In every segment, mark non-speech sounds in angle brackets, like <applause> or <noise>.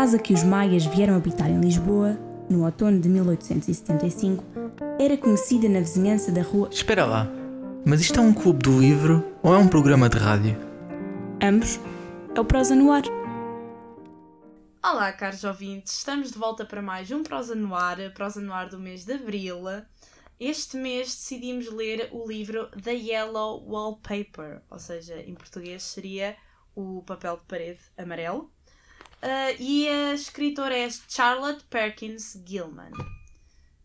casa que os maias vieram habitar em Lisboa, no outono de 1875, era conhecida na vizinhança da rua. Espera lá, mas isto é um clube do livro ou é um programa de rádio? Ambos. É o Prosa no Ar. Olá, caros ouvintes, estamos de volta para mais um Prosa no Ar, Prosa no Ar do mês de Abril. Este mês decidimos ler o livro The Yellow Wallpaper, ou seja, em português seria o papel de parede amarelo. Uh, e a escritora é Charlotte Perkins Gilman.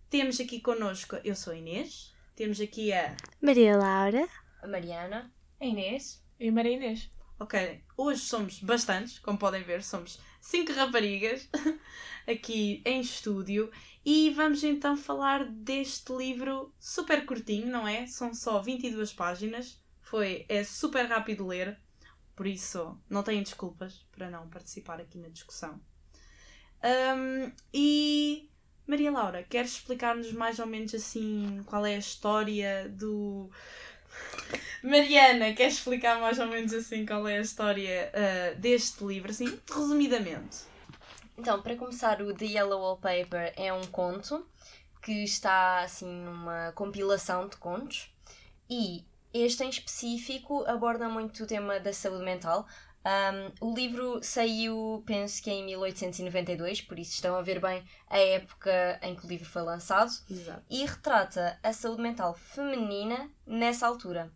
Temos aqui connosco, eu sou a Inês, temos aqui a Maria Laura, a Mariana, a Inês. E a Maria Inês. Ok, hoje somos bastantes, como podem ver, somos cinco raparigas <laughs> aqui em estúdio. E vamos então falar deste livro super curtinho, não é? São só 22 páginas, foi, é super rápido ler, por isso não têm desculpas para não participar aqui na discussão. Um, e Maria Laura, queres explicar-nos mais ou menos assim qual é a história do. Mariana, queres explicar mais ou menos assim qual é a história uh, deste livro, assim, resumidamente? Então, para começar, o The Yellow Wallpaper é um conto que está assim numa compilação de contos e este em específico aborda muito o tema da saúde mental. Um, o livro saiu, penso que em 1892, por isso estão a ver bem a época em que o livro foi lançado, Exato. e retrata a saúde mental feminina nessa altura.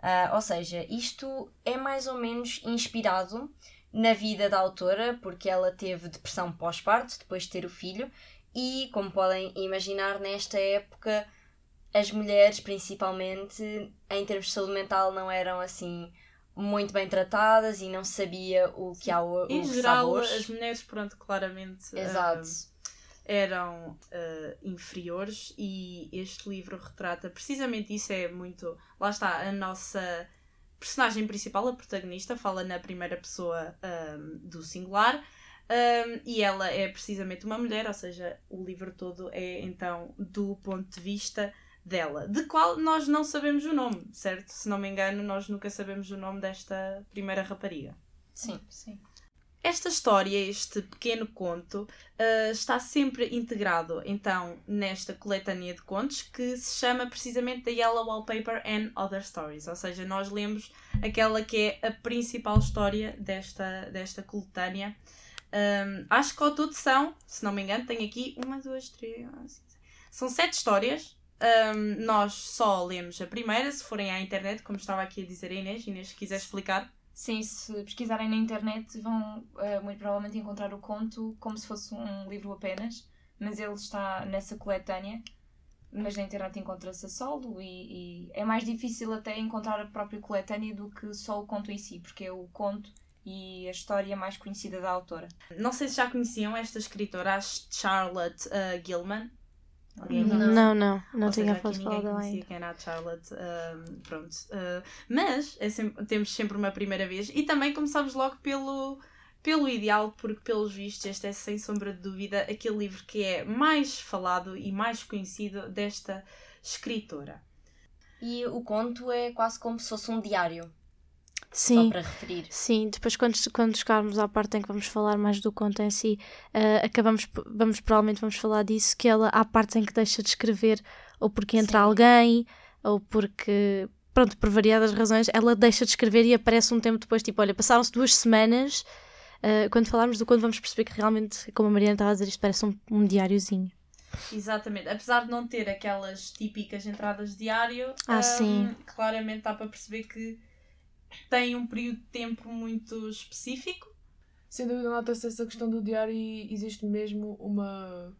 Uh, ou seja, isto é mais ou menos inspirado na vida da autora, porque ela teve depressão pós-parto, depois de ter o filho, e como podem imaginar, nesta época as mulheres, principalmente, em termos de saúde mental, não eram assim muito bem tratadas e não sabia o que há o Em geral, as mulheres, pronto, claramente. Exato. Uh, eram uh, inferiores e este livro retrata precisamente isso é muito lá está a nossa personagem principal a protagonista fala na primeira pessoa um, do singular um, e ela é precisamente uma mulher ou seja o livro todo é então do ponto de vista dela, de qual nós não sabemos o nome, certo? Se não me engano, nós nunca sabemos o nome desta primeira rapariga. Sim, sim. Esta história, este pequeno conto, uh, está sempre integrado então nesta coletânea de contos que se chama precisamente The Yellow Wallpaper and Other Stories, ou seja, nós lemos aquela que é a principal história desta, desta coletânea. Um, acho que ao todo são, se não me engano, tenho aqui uma, duas, três, são sete histórias um, nós só lemos a primeira, se forem à internet, como estava aqui a dizer a Inês. Inês, se quiser explicar. Sim, se pesquisarem na internet vão uh, muito provavelmente encontrar o conto como se fosse um livro apenas, mas ele está nessa coletânea, mas na internet encontra-se a solo e, e, é mais difícil até encontrar a própria coletânea do que só o conto em si, porque é o conto e a história mais conhecida da autora. Não sei se já conheciam esta escritora, a Charlotte uh, Gilman. Alguém não, não, não, não tinha falar dela ainda. quem era a Charlotte, um, pronto. Uh, mas é sempre, temos sempre uma primeira vez e também começamos logo pelo, pelo ideal, porque pelos vistos este é sem sombra de dúvida aquele livro que é mais falado e mais conhecido desta escritora. E o conto é quase como se fosse um diário. Sim, só para referir. Sim, depois quando, quando chegarmos à parte em que vamos falar mais do conto em si, uh, acabamos, vamos, provavelmente vamos falar disso, que ela há partes em que deixa de escrever, ou porque entra sim. alguém, ou porque, pronto, por variadas razões, ela deixa de escrever e aparece um tempo depois, tipo, olha, passaram-se duas semanas, uh, quando falarmos do conto vamos perceber que realmente, como a Mariana estava a dizer, isto parece um, um diáriozinho. Exatamente, apesar de não ter aquelas típicas entradas de diário, ah, um, sim. claramente dá para perceber que tem um período de tempo muito específico. Sem dúvida, nota-se essa questão do diário e existe mesmo uma,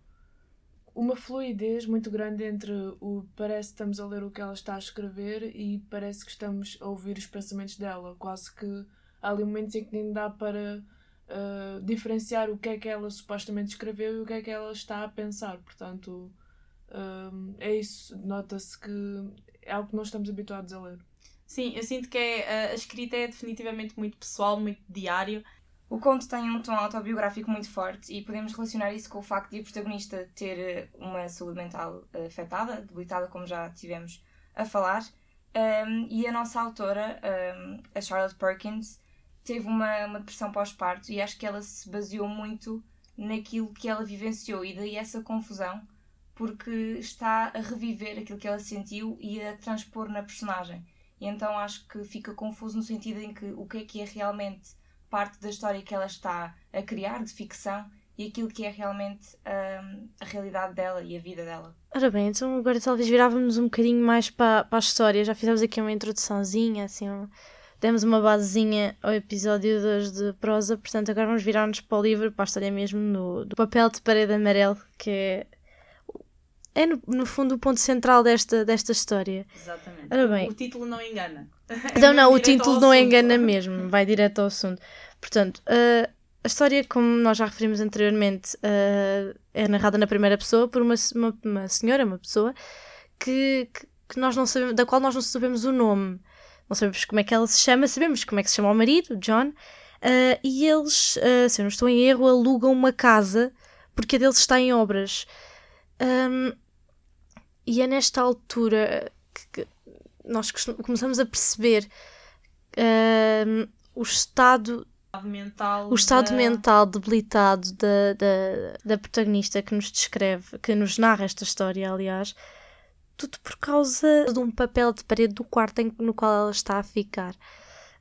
uma fluidez muito grande entre o parece que estamos a ler o que ela está a escrever e parece que estamos a ouvir os pensamentos dela. Quase que há ali momentos em que nem dá para uh, diferenciar o que é que ela supostamente escreveu e o que é que ela está a pensar. Portanto, uh, é isso. Nota-se que é algo que não estamos habituados a ler. Sim, eu sinto que é, a escrita é definitivamente muito pessoal, muito diário. O conto tem um tom autobiográfico muito forte e podemos relacionar isso com o facto de a protagonista ter eh, uma saúde mental eh, afetada, debilitada, como já tivemos a falar. Um, e a nossa autora, um, a Charlotte Perkins, teve uma, uma depressão pós-parto e acho que ela se baseou muito naquilo que ela vivenciou e daí essa confusão porque está a reviver aquilo que ela sentiu e a transpor na personagem. E então acho que fica confuso no sentido em que o que é que é realmente parte da história que ela está a criar, de ficção, e aquilo que é realmente hum, a realidade dela e a vida dela. Ora bem, então agora talvez virávamos um bocadinho mais para, para a história. Já fizemos aqui uma introduçãozinha, assim, um, demos uma basezinha ao episódio 2 de prosa, portanto agora vamos virar-nos para o livro, para a história mesmo, no, do papel de parede amarelo, que é, é no, no fundo o ponto central desta, desta história. Exatamente. Ora bem. O título não engana. <laughs> Não, não, o título não assunto. engana mesmo, vai direto ao assunto. Portanto, uh, a história, como nós já referimos anteriormente, uh, é narrada na primeira pessoa por uma, uma, uma senhora, uma pessoa, que, que, que nós não sabemos, da qual nós não sabemos o nome. Não sabemos como é que ela se chama, sabemos como é que se chama o marido, o John, uh, e eles, se eu não estou em erro, alugam uma casa porque a deles está em obras. Um, e é nesta altura que, que nós começamos a perceber um, o estado estado mental. o estado da- mental debilitado da, da, da protagonista que nos descreve, que nos narra esta história, aliás, tudo por causa de um papel de parede do quarto em- no qual ela está a ficar.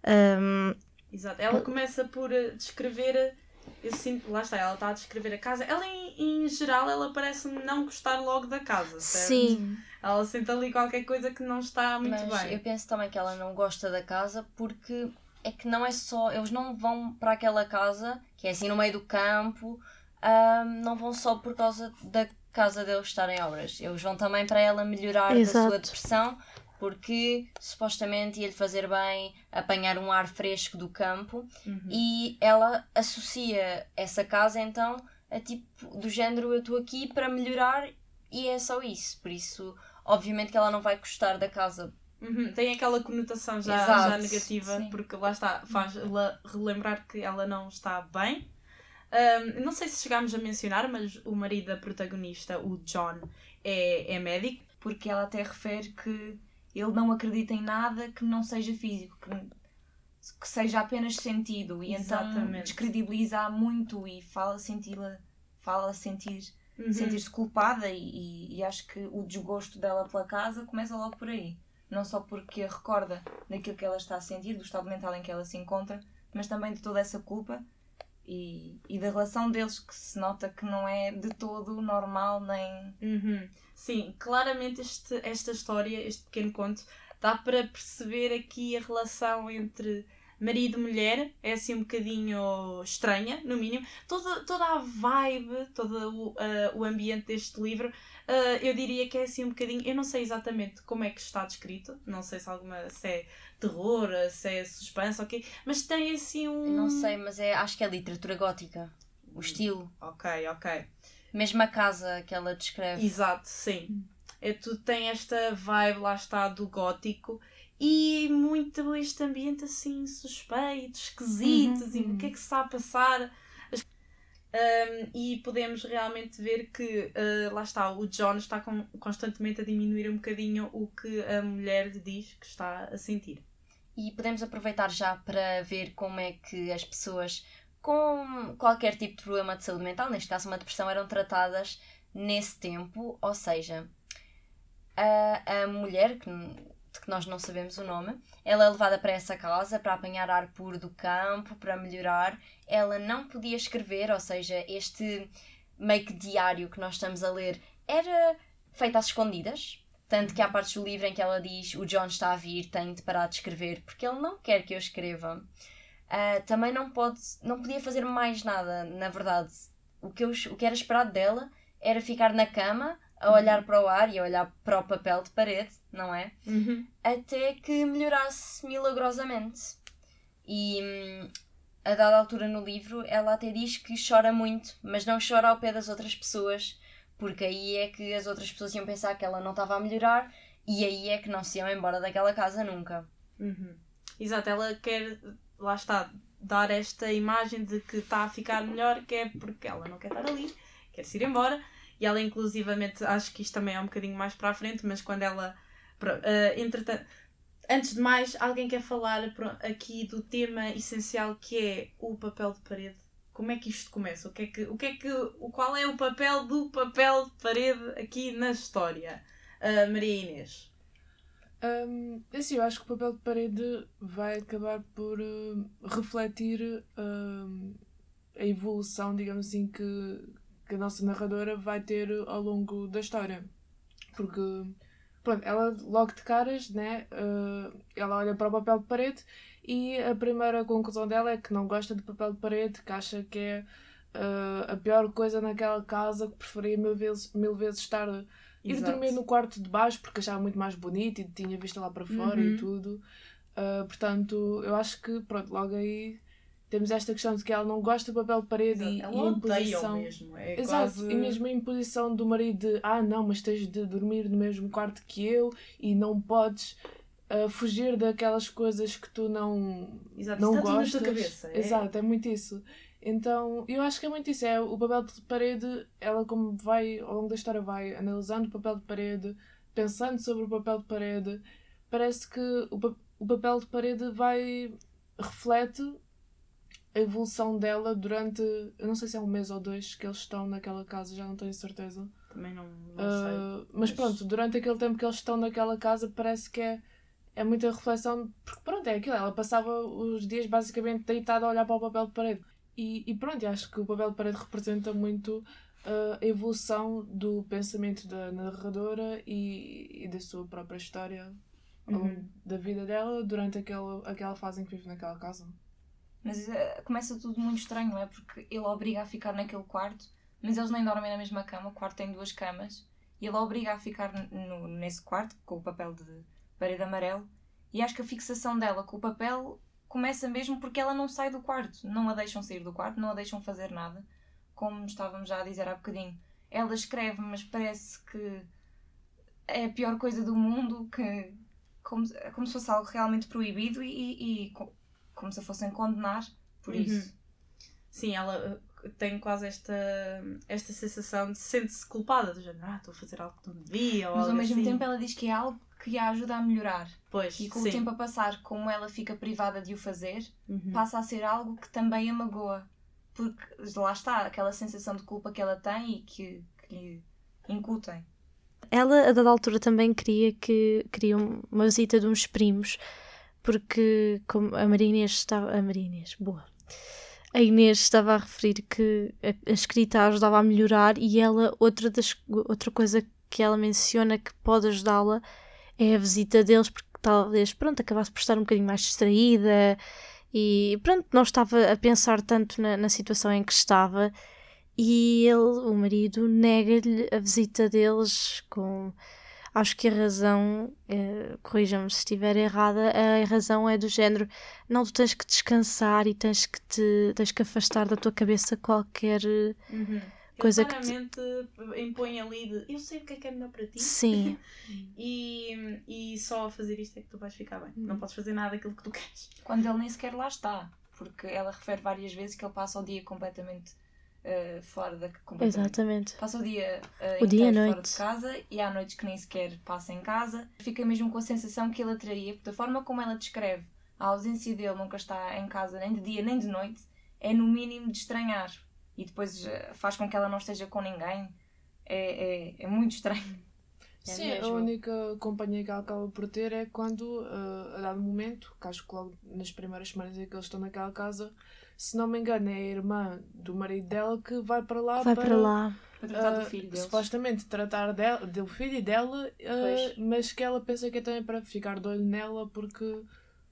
Um, Exato. Ela começa por eh, descrever. Eu sinto, lá está, ela está a descrever a casa. Ela, em, em geral, ela parece-me não gostar logo da casa. certo? sim, Ela sente ali qualquer coisa que não está muito Mas bem. eu penso também que ela não gosta da casa porque é que não é só. Eles não vão para aquela casa, que é assim no meio do campo, ahm, não vão só por causa da casa deles estar em obras. Eles vão também para ela melhorar da Exato. sua depressão, porque supostamente ia-lhe fazer bem apanhar um ar fresco do campo Uhum. e ela associa essa casa então a tipo do género eu estou aqui para melhorar e é só isso. Por isso, obviamente que ela não vai gostar da casa Uhum, Tem aquela conotação já, já negativa, sim. porque lá está, faz la- relembrar que ela não está bem. Ahm, não sei se chegámos a mencionar, mas o marido da protagonista, o John, é, é médico. Porque ela até refere que ele não acredita em nada que não seja físico, que, que seja apenas sentido. E então Exatamente. descredibiliza muito e fala senti-la, fala sentir, Uhum. sentir-se culpada e, e- acho que o desgosto dela pela casa começa logo por aí. Não só porque a recorda daquilo que ela está a sentir, do estado mental em que ela se encontra, mas também de toda essa culpa e, e da relação deles que se nota que não é de todo normal nem Uhum. Sim, claramente este, esta história, este pequeno conto, dá para perceber aqui a relação entre marido e mulher, é assim um bocadinho estranha, no mínimo. Toda, toda a vibe, todo o, ah, o ambiente deste livro, ah, eu diria que é assim um bocadinho. Eu não sei exatamente como é que está descrito, não sei se, alguma, se é terror, se é suspense, ok, mas tem assim um. Eu não sei, mas é, acho que é literatura gótica. O estilo. Ok, ok. Mesmo a casa que ela descreve. Exato, sim. É, tu tem esta vibe, lá está, do gótico e muito este ambiente assim suspeito, esquisito, assim, o que é que se está a passar? As- Um, e podemos realmente ver que, uh, lá está, o John está com- constantemente a diminuir um bocadinho o que a mulher lhe diz que está a sentir. E podemos aproveitar já para ver como é que as pessoas com qualquer tipo de problema de saúde mental, neste caso uma depressão, eram tratadas nesse tempo. Ou seja, a, a mulher, que, de que nós não sabemos o nome, ela é levada para essa casa para apanhar ar puro do campo, para melhorar. Ela não podia escrever, ou seja, este meio que diário que nós estamos a ler era feito às escondidas. Tanto que há partes do livro em que ela diz o John está a vir, tenho de parar de escrever, porque ele não quer que eu escreva. Ah, também não, pode, não podia fazer mais nada, na verdade. O que, eu, o que era esperado dela era ficar na cama, a olhar para o ar e a olhar para o papel de parede, não é? Até que melhorasse milagrosamente. E hum, a dada altura no livro, ela até diz que chora muito, mas não chora ao pé das outras pessoas, porque aí é que as outras pessoas iam pensar que ela não estava a melhorar e aí é que não se iam embora daquela casa nunca. Uhum. Exato, ela quer, lá está, dar esta imagem de que está a ficar melhor, que é porque ela não quer estar ali, quer se ir embora. E ela, inclusivamente, acho que isto também é um bocadinho mais para a frente, mas quando ela. eh, entretanto, antes de mais, alguém quer falar aqui do tema essencial que é o papel de parede como é que isto começa? O que é que, o que é que, o, qual é o papel do papel de parede aqui na história? Uh, Maria Inês. Um, assim, eu acho que o papel de parede vai acabar por uh, refletir uh, a evolução, digamos assim, que, que a nossa narradora vai ter ao longo da história. Porque, pronto, ela logo de caras, né, uh, ela olha para o papel de parede e a primeira conclusão dela é que não gosta de papel de parede, que acha que é a pior coisa naquela casa, que preferia mil vezes, mil vezes estar Ir Exato. dormir no quarto de baixo porque achava muito mais bonito e tinha vista lá para fora uhum. e tudo. Uh, portanto, eu acho que, pronto, logo aí temos esta questão de que ela não gosta do papel de parede e, ela e imposição. Mesmo. É Exato, quase... e mesmo a imposição do marido de ah, não, mas tens de dormir no mesmo quarto que eu e não podes. Uh, fugir daquelas coisas que tu não, Exato, não gostas. Tudo na tua cabeça, é? Exato, é muito isso. Então, eu acho que é muito isso. É o papel de parede, ela como vai, ao longo da história, vai analisando o papel de parede, pensando sobre o papel de parede. Parece que o, o papel de parede vai. reflete a evolução dela durante. Eu não sei se é um mês ou dois que eles estão naquela casa, já não tenho certeza. Também não, não uh, sei. Mas, mas pronto, durante aquele tempo que eles estão naquela casa, parece que é é muita reflexão, porque pronto, é aquilo, ela passava os dias basicamente deitada a olhar para o papel de parede. E, e pronto, acho que o papel de parede representa muito uh, a evolução do pensamento da narradora e, e da sua própria história uhum. da vida dela durante aquela, aquela fase em que vive naquela casa. Mas uh, começa tudo muito estranho, não é? Porque ele obriga a ficar naquele quarto, mas eles nem dormem na mesma cama, o quarto tem duas camas, e ele obriga a ficar no, nesse quarto com o papel de parede amarelo. E acho que a fixação dela com o papel começa mesmo porque ela não sai do quarto. Não a deixam sair do quarto, não a deixam fazer nada. Como estávamos já a dizer há bocadinho. Ela escreve, mas parece que é a pior coisa do mundo, que como, como se fosse algo realmente proibido e, e, como se a fossem condenar por uhum. isso. Sim, ela uh, tem quase esta, esta sensação de sente-se culpada, do género, ah, estou a fazer algo que não devia. Mas ao mesmo assim. tempo ela diz que é algo que a ajuda a melhorar. Pois, e com sim. o tempo a passar, como ela fica privada de o fazer, uhum. passa a ser algo que também a magoa. Porque lá está, aquela sensação de culpa que ela tem e que, que lhe incutem. Ela, a dada altura, também queria que queria uma visita de uns primos, porque como a Maria Inês estava. A Maria Inês, boa. A Inês estava a referir que a, a escrita a ajudava a melhorar e ela, outra, das, outra coisa que ela menciona que pode ajudá-la é a visita deles, porque talvez, pronto, acabasse por estar um bocadinho mais distraída e, pronto, não estava a pensar tanto na, na situação em que estava. E ele, o marido, nega-lhe a visita deles com. Acho que a razão, eh, corrija-me se estiver errada, a razão é do género: não, tu tens que descansar e tens que te tens que afastar da tua cabeça qualquer. Uhum coisa que claramente te... impõe ali de eu sei o que é que é melhor para ti. Sim. <laughs> E, e só a fazer isto é que tu vais ficar bem. Hum. não podes fazer nada daquilo que tu queres. Quando ele nem sequer lá está porque ela refere várias vezes que ele passa o dia completamente uh, fora da completamente. exatamente. Passa o dia uh, o dia fora de casa e há noites que nem sequer passa em casa. Fica mesmo com a sensação que ele atraía porque da forma como ela descreve a ausência dele nunca está em casa nem de dia nem de noite é no mínimo de estranhar e depois eh, faz com que ela não esteja com ninguém. É, é, é muito estranho. <laughs> É Sim, mesmo. a única companhia que ela acaba por ter é quando, uh, a dado momento, que acho que logo nas primeiras semanas em que eles estão naquela casa, se não me engano, é a irmã do marido dela que vai para lá vai para, para lá. Para tratar uh, do filho deles. Supostamente tratar dela, do filho e dela, uh, mas que ela pensa que é também para ficar de olho nela porque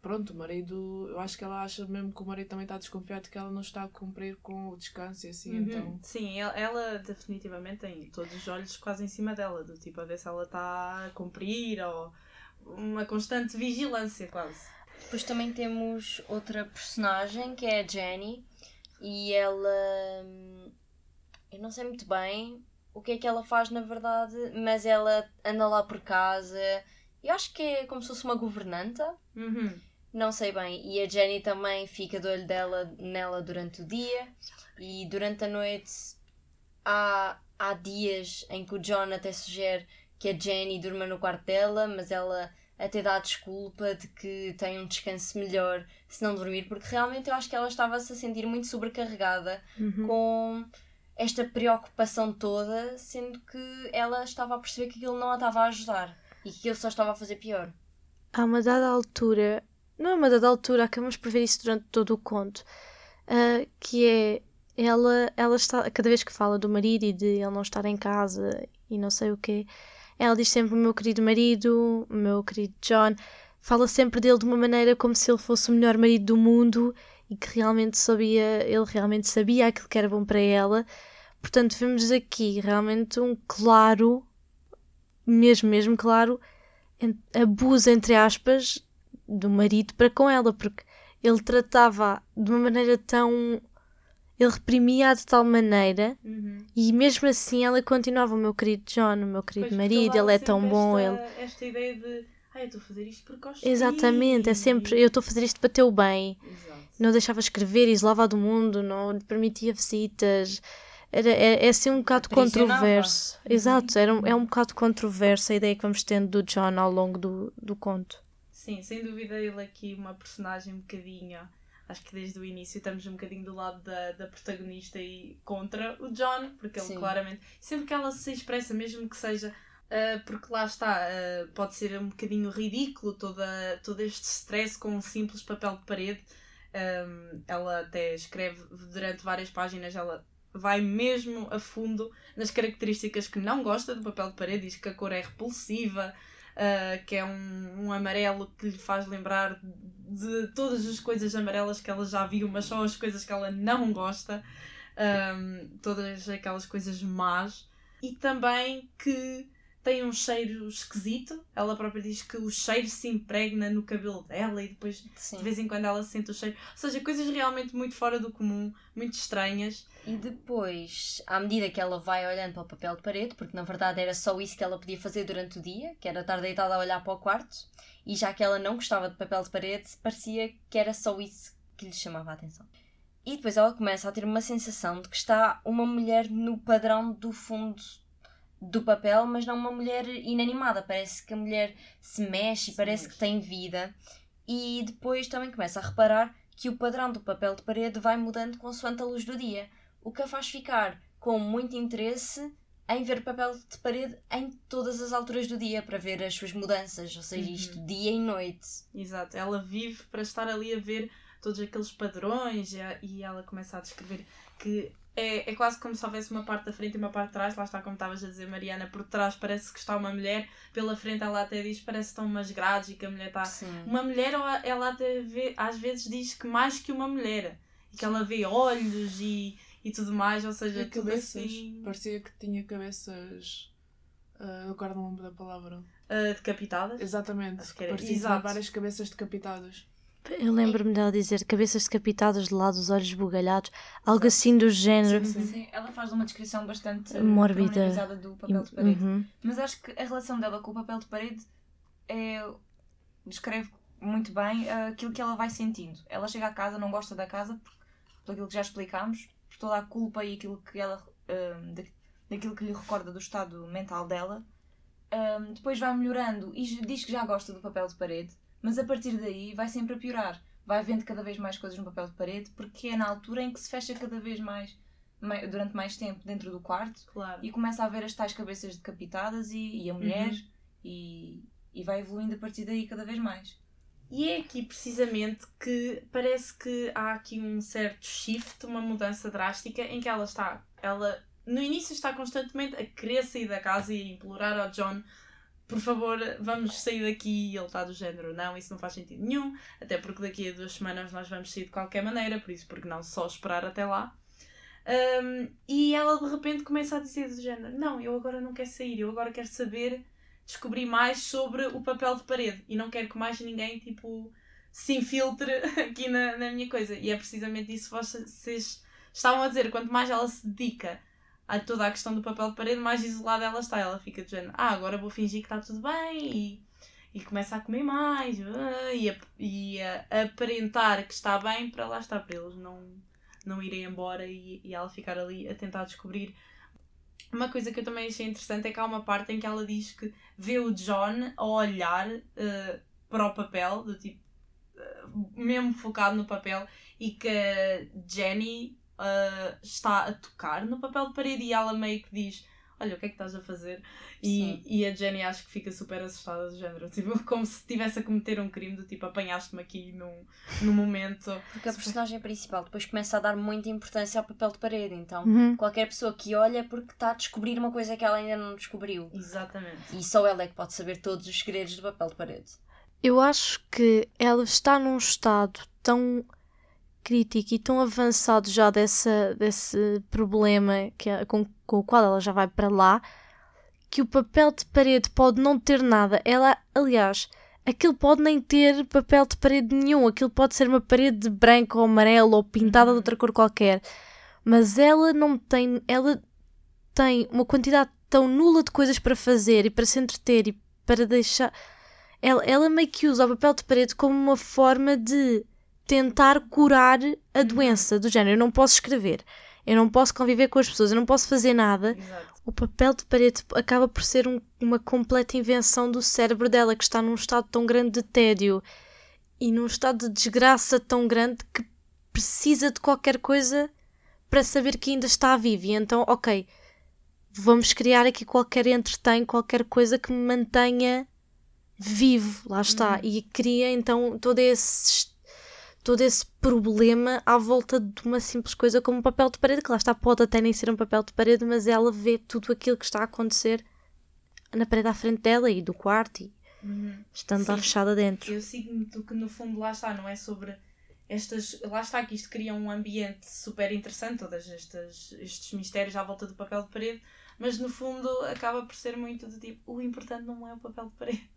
pronto, o marido, eu acho que ela acha mesmo que o marido também está desconfiado que ela não está a cumprir com o descanso e assim, uhum. então. Sim, ela, ela, definitivamente tem todos os olhos quase em cima dela, do tipo a ver se ela está a cumprir ou uma constante vigilância quase. Depois também temos outra personagem que é a Jenny e ela hum, eu não sei muito bem o que é que ela faz na verdade, mas ela anda lá por casa. Eu acho que é como se fosse uma governanta. Uhum. Não sei bem. E a Jenny também fica de olho dela, nela durante o dia. E durante a noite há, há dias em que o John até sugere que a Jenny durma no quarto dela, mas ela a ter dado desculpa de que tem um descanso melhor se não dormir, porque realmente eu acho que ela estava-se a sentir muito sobrecarregada Uhum. com esta preocupação toda, sendo que ela estava a perceber que aquilo não a estava a ajudar e que aquilo só estava a fazer pior. Há uma dada altura, não é uma dada altura, acabamos por ver isso durante todo o conto, ah, que é ela, ela está, cada vez que fala do marido e de ele não estar em casa e não sei o quê, ela diz sempre meu querido marido, meu querido John, fala sempre dele de uma maneira como se ele fosse o melhor marido do mundo e que realmente sabia, ele realmente sabia aquilo que era bom para ela. Portanto, vemos aqui realmente um claro, mesmo, mesmo claro, abuso, entre aspas, do marido para com ela, porque ele tratava de uma maneira tão. Ele reprimia-a de tal maneira Uhum. e mesmo assim ela continuava: o meu querido John, o meu querido Pois, marido, ele é tão bom. esta, Ele... Esta ideia de, ah, eu estou a fazer isto porque gosto de Exatamente, é ti." sempre: eu estou a fazer isto para teu bem. Exato. Não deixava escrever, isolava do mundo, não lhe permitia visitas. Era, é, é assim um bocado controverso. Exato, era é um bocado controverso a ideia que vamos tendo do John ao longo do, do conto. Sim, sem dúvida ele aqui uma personagem um bocadinho. Acho que desde o início estamos um bocadinho do lado da, da protagonista e contra o John, porque ele Sim. claramente, sempre que ela se expressa, mesmo que seja, ah, porque lá está, ah, pode ser um bocadinho ridículo toda, todo este stress com um simples papel de parede. Um, ela até escreve durante várias páginas, ela vai mesmo a fundo nas características que não gosta do papel de parede, diz que a cor é repulsiva, uh, que é um, um amarelo que lhe faz lembrar de todas as coisas amarelas que ela já viu, mas só as coisas que ela não gosta, um, todas aquelas coisas más, e também que tem um cheiro esquisito. Ela própria diz que o cheiro se impregna no cabelo dela e depois Sim. de vez em quando ela sente o cheiro. Ou seja, coisas realmente muito fora do comum, muito estranhas. E depois, à medida que ela vai olhando para o papel de parede, porque na verdade era só isso que ela podia fazer durante o dia, que era estar deitada a olhar para o quarto, e já que ela não gostava de papel de parede, parecia que era só isso que lhe chamava a atenção. E depois ela começa a ter uma sensação de que está uma mulher no padrão do fundo do papel, mas não uma mulher inanimada. Parece que a mulher se mexe e parece mexe. que tem vida. E depois também começa a reparar que o padrão do papel de parede vai mudando consoante a luz do dia o que a faz ficar com muito interesse em ver papel de parede em todas as alturas do dia para ver as suas mudanças, ou seja, Uhum. isto dia e noite. Exato, ela vive para estar ali a ver todos aqueles padrões e, e ela começa a descrever que é, é quase como se houvesse uma parte da frente e uma parte de trás, lá está como estavas a dizer Mariana, por trás parece que está uma mulher, pela frente ela até diz que parece que estão umas grades e que a mulher está... Sim. Uma mulher, ela- até vê, às vezes diz que mais que uma mulher, e que ela vê olhos e, e tudo mais, ou seja, E tudo cabeças. assim Parecia que tinha cabeças. Uh, agora não lembro da palavra. ah, decapitadas. Exatamente. Parecia tinha exato. várias cabeças decapitadas. Eu lembro-me dela dizer cabeças decapitadas de lado, os olhos bugalhados, algo assim do género. Sim, sim. Sim, ela faz uma descrição bastante eh, Mórbida. do papel de parede. Uhum. Mas acho que a relação dela com o papel de parede é, descreve muito bem ah, aquilo que ela vai sentindo. Ela chega à casa, não gosta da casa, por, por aquilo que já explicámos, por toda a culpa e aquilo que ela, da- daquilo que lhe recorda do estado mental dela. Ah, depois vai melhorando e diz que já gosta do papel de parede, mas a partir daí vai sempre a piorar. Vai vendo cada vez mais coisas no papel de parede, porque é na altura em que se fecha cada vez mais, mai- durante mais tempo, dentro do quarto Claro. e começa a ver as tais cabeças decapitadas e, e a mulher Uhum. e, e vai evoluindo a partir daí cada vez mais. E é aqui precisamente que parece que há aqui um certo shift, uma mudança drástica em que ela está, ela no início está constantemente a querer sair da casa e a implorar ao John, por favor, vamos sair daqui. E ele está do género, não, isso não faz sentido nenhum, até porque daqui a duas semanas nós vamos sair de qualquer maneira, por isso porque não só esperar até lá. Um, e ela de repente começa a dizer do género, não, eu agora não quero sair, eu agora quero saber descobrir mais sobre o papel de parede e não quero que mais ninguém tipo se infiltre <laughs> aqui na, na minha coisa. E é precisamente isso que vocês estavam a dizer. Quanto mais ela se dedica a toda a questão do papel de parede, mais isolada ela está. Ela fica dizendo, ah, agora vou fingir que está tudo bem e, e começa a comer mais ah, e, a, e a aparentar que está bem para lá estar, para eles não, não irem embora e, e ela ficar ali a tentar descobrir uma coisa que eu também achei interessante é que há uma parte em que ela diz que vê o John a olhar uh, para o papel, do tipo, uh, mesmo focado no papel, e que a Jenny uh, está a tocar no papel de parede e ela meio que diz olha, o que é que estás a fazer? E, e a Jenny acho que fica super assustada do género, tipo, <laughs> como se estivesse a cometer um crime, do tipo, apanhaste-me aqui num, num momento. Porque a personagem principal depois começa a dar muita importância ao papel de parede, então Uhum. qualquer pessoa que olha é porque está a descobrir uma coisa que ela ainda não descobriu. Exatamente. E só ela é que pode saber todos os segredos do papel de parede. Eu acho que ela está num estado tão crítico e tão avançado já dessa, desse problema que com, com o qual ela já vai para lá que o papel de parede pode não ter nada. Ela, aliás, aquilo pode nem ter papel de parede nenhum. Aquilo pode ser uma parede de branco ou amarelo ou pintada de outra cor qualquer. Mas ela não tem. Ela tem uma quantidade tão nula de coisas para fazer e para se entreter e para deixar. Ela, ela meio que usa o papel de parede como uma forma de tentar curar a doença. Do género, eu não posso escrever, eu não posso conviver com as pessoas, eu não posso fazer nada. Exato. O papel de parede acaba por ser um- uma completa invenção do cérebro dela, que está num estado tão grande de tédio e num estado de desgraça tão grande que precisa de qualquer coisa para saber que ainda está vivo. E então, ok, vamos criar aqui qualquer entretém, qualquer coisa que me mantenha vivo, lá está. E cria então todo esse, todo esse problema à volta de uma simples coisa como um papel de parede, que lá está, pode até nem ser um papel de parede, mas ela vê tudo aquilo que está a acontecer na parede à frente dela e do quarto e estando lá Sim. fechada dentro. Eu sinto que no fundo lá está, não é sobre estas. Lá está que isto cria um ambiente super interessante, todos estes, estes mistérios à volta do papel de parede, mas no fundo acaba por ser muito do tipo, o importante não é o papel de parede.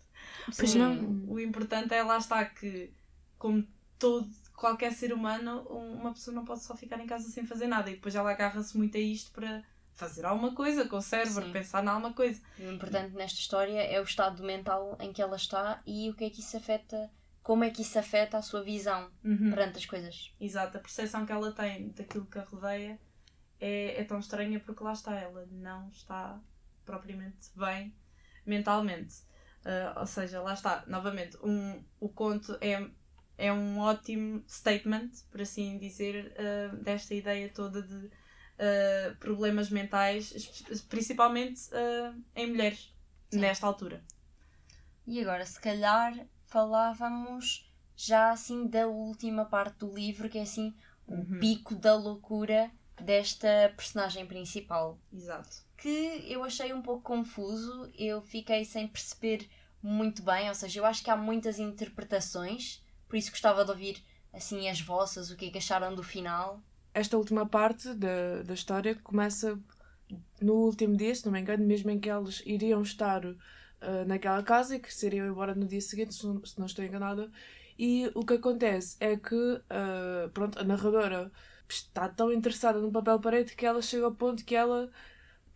Pois o, não. O importante é lá está que, como todo, qualquer ser humano, um- uma pessoa não pode só ficar em casa sem fazer nada e depois ela agarra-se muito a isto para fazer alguma coisa com o cérebro, Sim. pensar em alguma coisa. O importante nesta história é o estado mental em que ela está e o que é que isso afeta, como é que isso afeta a sua visão Uhum. perante as coisas. Exato, a percepção que ela tem daquilo que a rodeia é, é tão estranha porque lá está, ela não está propriamente bem mentalmente. Ah, ou seja, lá está, novamente, um, o conto é, é um ótimo statement, por assim dizer, ah, desta ideia toda de ah, problemas mentais, principalmente ah, em mulheres, Sim. nesta altura. E agora, se calhar, falávamos já assim da última parte do livro, que é assim o Uhum. pico da loucura desta personagem principal. Exato. Que eu achei um pouco confuso, eu fiquei sem perceber muito bem, ou seja, eu acho que há muitas interpretações, por isso gostava de ouvir assim as vossas, o que é que acharam do final. Esta última parte da, da história começa no último dia, se não me engano, mesmo em que eles iriam estar ah, naquela casa e que seriam embora no dia seguinte, se não, se não estou enganada. E o que acontece é que ah, pronto, a narradora está tão interessada no papel de parede que ela chega ao ponto que ela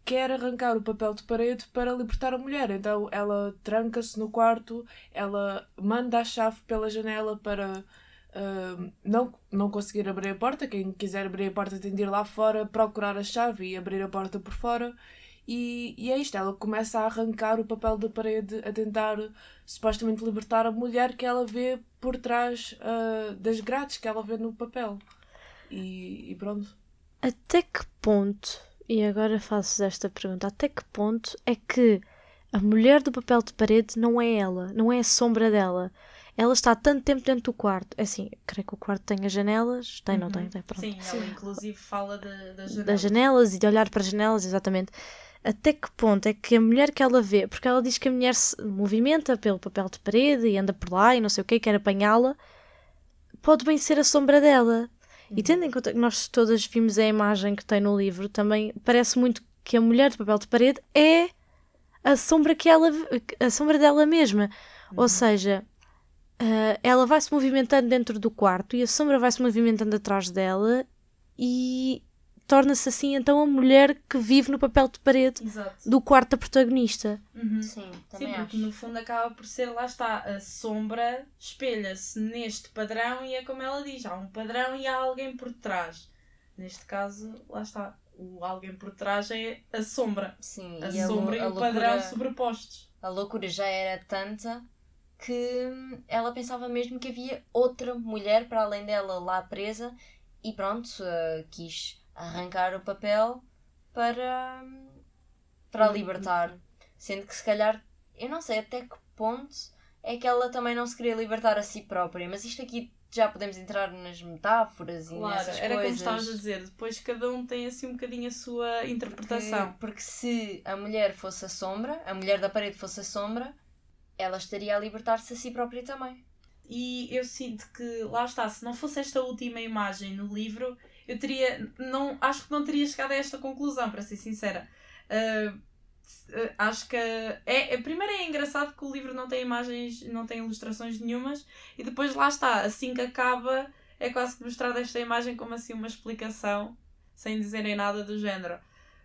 quer arrancar o papel de parede para libertar a mulher. Então ela tranca-se no quarto, ela manda a chave pela janela para ah, não, não conseguir abrir a porta. Quem quiser abrir a porta tem de ir lá fora, procurar a chave e abrir a porta por fora. E, e é isto, ela começa a arrancar o papel da parede, a tentar supostamente libertar a mulher que ela vê por trás ah, das grades que ela vê no papel. E, e pronto. Até que ponto, e agora faço esta pergunta, até que ponto é que a mulher do papel de parede não é ela, não é a sombra dela? Ela está há tanto tempo dentro do quarto. É Assim, creio que o quarto tem as janelas. Tem, não tem? Tem, pronto. Sim, ela inclusive fala de, das janelas. das janelas e de olhar para as janelas, exatamente. Até que ponto é que a mulher que ela vê, porque ela diz que a mulher se movimenta pelo papel de parede e anda por lá e não sei o que, quer apanhá-la, pode bem ser a sombra dela. E tendo em conta que nós todas vimos a imagem que tem no livro, também parece muito que a mulher de papel de parede é a sombra que ela a sombra dela mesma. Ou seja, ah, ela vai se movimentando dentro do quarto e a sombra vai se movimentando atrás dela e torna-se assim então a mulher que vive no papel de parede Exato. do quarto da protagonista. Uhum. Sim, Sim, também porque acho. no fundo acaba por ser, lá está, a sombra espelha-se neste padrão e é como ela diz, há um padrão e há alguém por trás. Neste caso, lá está, o alguém por trás é a sombra. Sim, A e a, sombra lou- e a o padrão loucura, sobrepostos. a loucura já era tanta que ela pensava mesmo que havia outra mulher para além dela lá presa e pronto, eh, quis arrancar o papel para, para a libertar. Sendo que se calhar, eu não sei até que ponto é que ela também não se queria libertar a si própria, mas isto aqui já podemos entrar nas metáforas e Claro, nessas era como coisas. estavas a dizer, depois cada um tem assim um bocadinho a sua interpretação. Porque, porque se a mulher fosse a sombra, a mulher da parede fosse a sombra, ela estaria a libertar-se a si própria também. E eu sinto que, lá está, se não fosse esta última imagem no livro, eu teria. Não, acho que não teria chegado a esta conclusão, para ser sincera. Ah, acho que. É, é- primeiro é engraçado que o livro não tem imagens, não tem ilustrações nenhumas, e depois lá está, assim que acaba, é quase que mostrada esta imagem como assim uma explicação, sem dizerem nada do género.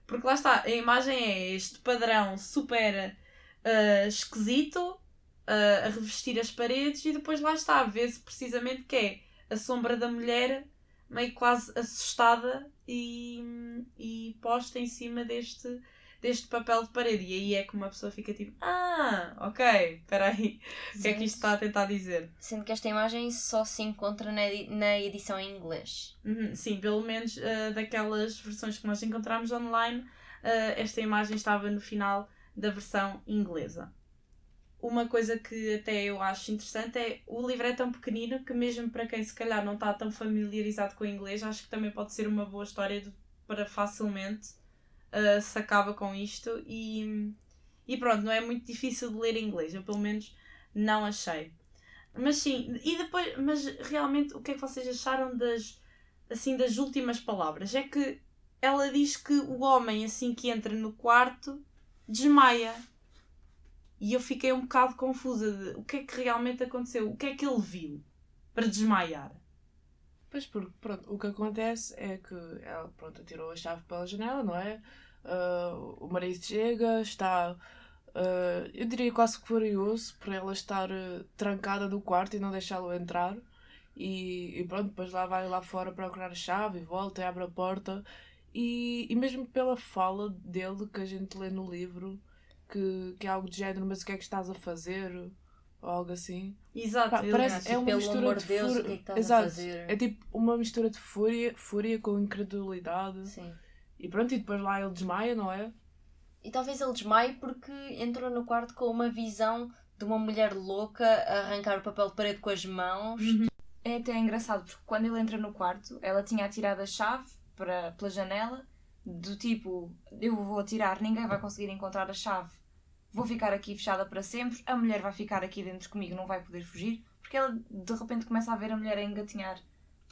Porque lá está, a imagem é este padrão super ah, esquisito ah, a revestir as paredes e depois lá está, vê-se precisamente que é a sombra da mulher meio quase assustada e, e posta em cima deste, deste papel de parede. E aí é que uma pessoa fica tipo, ah, ok, espera aí, o que é que isto está a tentar dizer? Sendo que esta imagem só se encontra na, na edição em inglês. Uhum, sim, pelo menos ah, daquelas versões que nós encontramos online, ah, esta imagem estava no final da versão inglesa. Uma coisa que até eu acho interessante é o livro é tão pequenino que mesmo para quem se calhar não está tão familiarizado com o inglês, acho que também pode ser uma boa história de- para facilmente ah, se acaba com isto e, e pronto, não é muito difícil de ler inglês, eu pelo menos não achei. Mas sim, e depois, mas realmente o que é que vocês acharam das assim das últimas palavras? É que ela diz que o homem assim que entra no quarto desmaia. E eu fiquei um bocado confusa de o que é que realmente aconteceu, o que é que ele viu para desmaiar. Pois porque, pronto, o que acontece é que ela, pronto, atirou a chave pela janela, não é? Ah, o marido chega, está, ah, eu diria quase que furioso por ela estar ah, trancada no quarto e não deixá-lo entrar. E, e pronto, depois lá vai lá fora procurar a chave e volta e abre a porta. E, e mesmo pela fala dele que a gente lê no livro, que, que é algo de género, mas o que é que estás a fazer? Ou algo assim. Exato, Pá, parece- é uma Pelo mistura amor de Deus, fúria- o que é que estás Exato. a fazer? É tipo uma mistura de fúria, fúria com incredulidade. Sim. E pronto, e depois lá ele desmaia, não é? E talvez ele desmaie porque entrou no quarto com uma visão de uma mulher louca a arrancar o papel de parede com as mãos. É até engraçado porque quando ele entra no quarto, ela tinha atirado a chave para, pela janela, do tipo: Eu vou atirar, ninguém vai conseguir encontrar a chave, vou ficar aqui fechada para sempre, a mulher vai ficar aqui dentro comigo, não vai poder fugir. Porque ela de repente começa a ver a mulher a engatinhar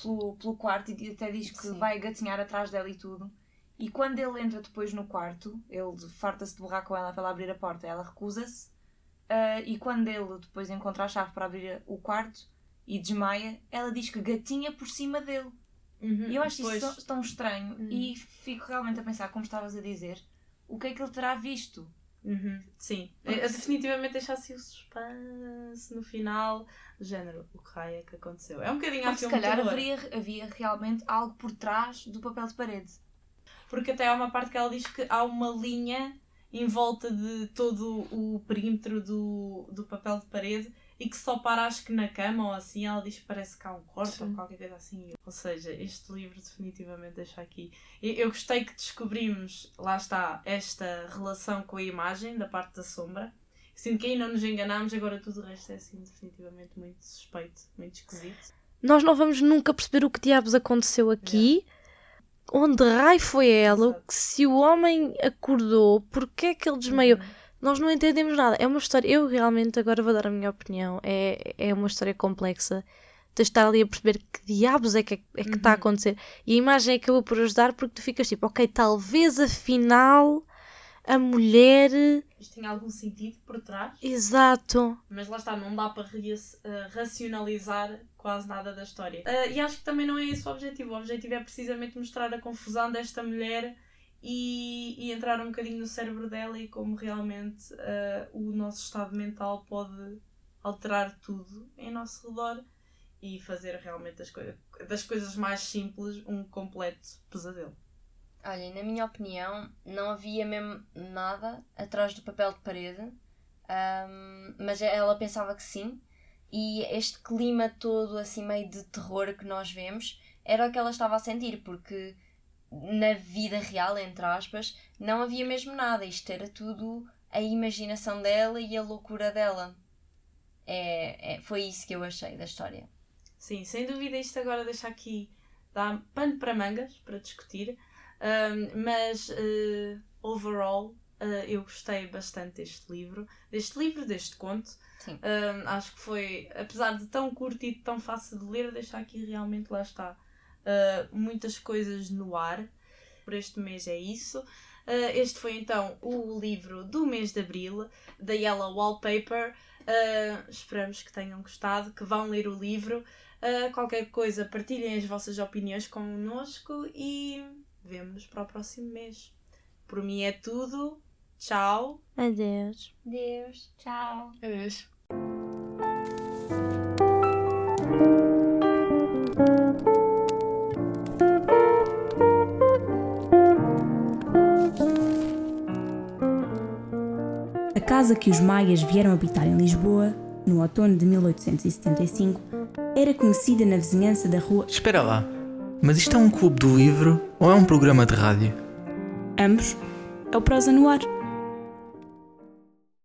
pelo, pelo quarto e até diz que Sim. vai gatinhar atrás dela e tudo. E quando ele entra depois no quarto, ele farta-se de borrar com ela para ela abrir a porta, ela recusa-se. ah, e quando ele depois encontra a chave para abrir o quarto e desmaia, ela diz que gatinha por cima dele. Uhum, E eu acho depois- isso tão, tão estranho Hum. e fico realmente a pensar, como estavas a dizer, o que é que ele terá visto? Uhum, sim, é, definitivamente deixasse o suspense no final, do género, o que raio é que aconteceu? É um bocadinho Porque se filme de calhar haveria, havia realmente algo por trás do papel de parede. Porque até há uma parte que ela diz que há uma linha em volta de todo o perímetro do, do papel de parede e que só para acho que na cama ou assim ela diz que parece que há um corte ou qualquer coisa assim. Ou seja, este livro definitivamente deixa aqui. E Eu gostei que descobrimos, lá está, esta relação com a imagem da parte da sombra. Sinto que aí não nos enganámos, agora tudo o resto é assim definitivamente muito suspeito, muito esquisito. Nós não vamos nunca perceber o que diabos aconteceu aqui. Onde raio foi ela? Exato. Se o homem acordou, porque é que ele desmaiou? Nós não entendemos nada. É uma história. Eu realmente agora vou dar a minha opinião. É, é uma história complexa. Tens de estar ali a perceber que diabos é que é que está a Uhum. acontecer. E a imagem acabou por ajudar porque tu ficas tipo, ok, talvez afinal a mulher. Isto tem algum sentido por trás? Exato. Mas lá está, não dá para eh, racionalizar quase nada da história. Eh, e acho que também não é esse o objetivo. O objetivo é precisamente mostrar a confusão desta mulher e, e entrar um bocadinho no cérebro dela e como realmente eh, o nosso estado mental pode alterar tudo em nosso redor e fazer realmente das, das coisas mais simples um completo pesadelo. Olha, na minha opinião, não havia mesmo nada atrás do papel de parede, um, mas ela pensava que sim. E este clima todo, assim, meio de terror que nós vemos, era o que ela estava a sentir, porque na vida real, entre aspas, não havia mesmo nada. Isto era tudo a imaginação dela e a loucura dela. É, é, foi isso que eu achei da história. Sim, sem dúvida, isto agora deixa aqui, dá pano para mangas para discutir, um, mas uh, overall uh, eu gostei bastante deste livro, deste livro, deste conto. Um, acho que foi, apesar de tão curto e tão fácil de ler, deixa aqui realmente lá está uh, muitas coisas no ar. Por este mês é isso. Uh, este foi então o livro do mês de abril, da Yellow Wallpaper. Uh, esperamos que tenham gostado, que vão ler o livro. Uh, qualquer coisa, partilhem as vossas opiniões connosco e vemo-nos para o próximo mês. Por mim é tudo. Tchau. Adeus. Adeus. Tchau. Adeus. A casa que os maias vieram habitar em Lisboa, no outono de 1875, era conhecida na vizinhança da rua. Espera lá, mas isto é um clube do livro ou é um programa de rádio? Ambos. É o prosa no ar.